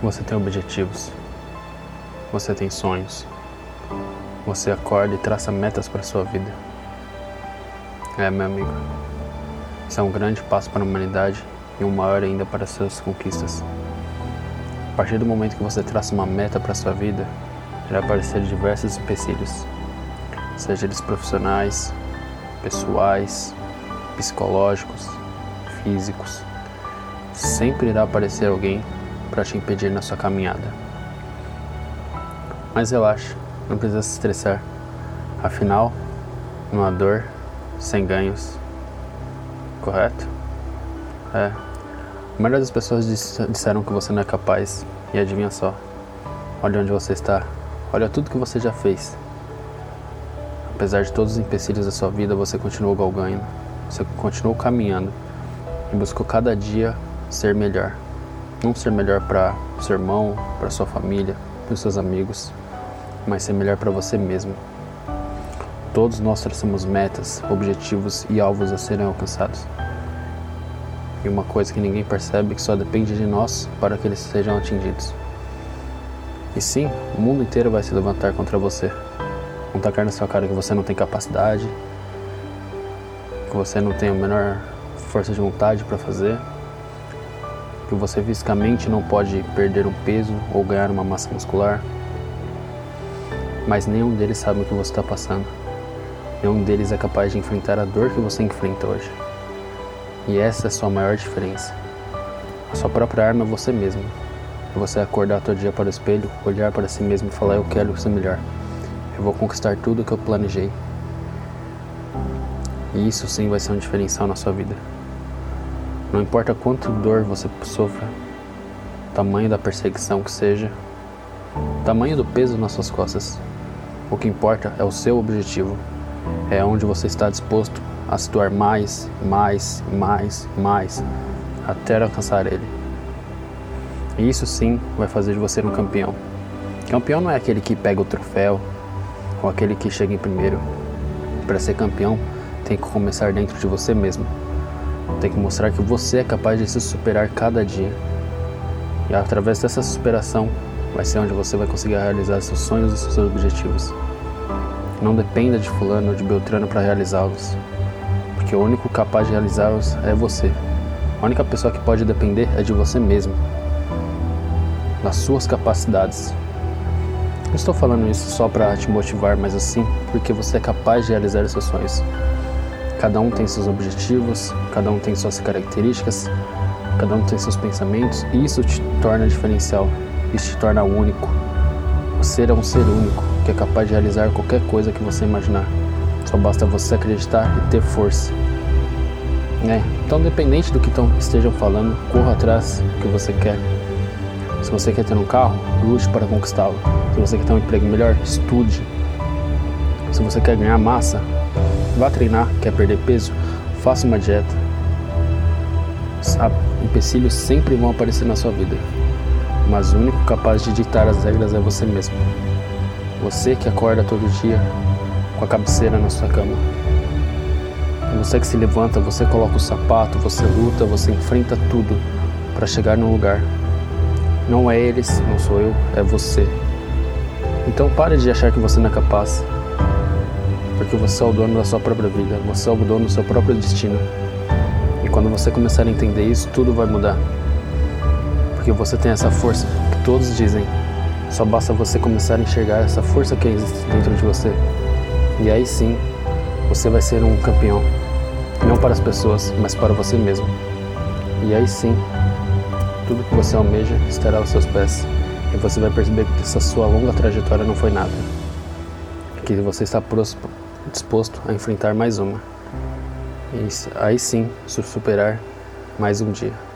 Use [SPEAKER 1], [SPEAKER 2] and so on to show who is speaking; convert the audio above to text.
[SPEAKER 1] Você tem objetivos. Você tem sonhos. Você acorda e traça metas para sua vida. É, meu amigo. Isso é um grande passo para a humanidade e um maior ainda para suas conquistas. Partir do momento que você traça uma meta para sua vida, irá aparecer diversos empecilhos, seja eles profissionais, pessoais, psicológicos, físicos. Sempre irá aparecer alguém para te impedir na sua caminhada. Mas relaxe, não precisa se estressar. Afinal, não há dor sem ganhos. Correto? É. A maioria das pessoas disseram que você não é capaz. E adivinha só? Olha onde você está. Olha tudo que você já fez. Apesar de todos os empecilhos da sua vida, você continuou galgando. Você continuou caminhando. E buscou cada dia ser melhor. Não ser melhor para seu irmão, para sua família, para os seus amigos, mas ser melhor para você mesmo. Todos nós traçamos metas, objetivos e alvos a serem alcançados. Uma coisa que ninguém percebe que só depende de nós para que eles sejam atingidos. E sim, o mundo inteiro vai se levantar contra você. Vão tacar na sua cara que você não tem capacidade, que você não tem a menor força de vontade para fazer, que você fisicamente não pode perder um peso ou ganhar uma massa muscular, mas nenhum deles sabe o que você está passando. Nenhum deles é capaz de enfrentar a dor que você enfrenta hoje. E essa é a sua maior diferença. A sua própria arma é você mesmo. É você acordar todo dia para o espelho, olhar para si mesmo e falar: Eu quero ser melhor. Eu vou conquistar tudo que eu planejei. E isso sim vai ser um diferencial na sua vida. Não importa quanto dor você sofra, tamanho da perseguição que seja, tamanho do peso nas suas costas, o que importa é o seu objetivo, é onde você está disposto a se doar mais, mais, mais, mais, até alcançar ele. E isso sim vai fazer de você um campeão. Campeão não é aquele que pega o troféu ou aquele que chega em primeiro. Para ser campeão, tem que começar dentro de você mesmo. Tem que mostrar que você é capaz de se superar cada dia. E através dessa superação, vai ser onde você vai conseguir realizar seus sonhos e seus objetivos. Não dependa de fulano ou de Beltrano para realizá-los, porque o único capaz de realizá-los é você. A única pessoa que pode depender é de você mesmo, das suas capacidades. Não estou falando isso só para te motivar, mas assim porque você é capaz de realizar seus sonhos. Cada um tem seus objetivos, cada um tem suas características, cada um tem seus pensamentos, e isso te torna diferencial, isso te torna único. Você é um ser único que é capaz de realizar qualquer coisa que você imaginar. Só basta você acreditar e ter força. É, então, independente do que estejam falando, corra atrás do que você quer. Se você quer ter um carro, lute para conquistá-lo. Se você quer ter um emprego melhor, estude. Se você quer ganhar massa, Vá treinar, quer perder peso? Faça uma dieta. Empecilhos sempre vão aparecer na sua vida, mas o único capaz de ditar as regras é você mesmo. Você que acorda todo dia com a cabeceira na sua cama. Você que se levanta, você coloca o sapato, você luta, você enfrenta tudo para chegar no lugar. Não é eles, não sou eu, é você. Então pare de achar que você não é capaz porque você é o dono da sua própria vida, você é o dono do seu próprio destino. E quando você começar a entender isso, tudo vai mudar. Porque você tem essa força que todos dizem. Só basta você começar a enxergar essa força que existe dentro de você. E aí sim, você vai ser um campeão. Não para as pessoas, mas para você mesmo. E aí sim, tudo que você almeja estará aos seus pés. E você vai perceber que essa sua longa trajetória não foi nada. Que você está próximo disposto a enfrentar mais uma. E aí sim, superar mais um dia.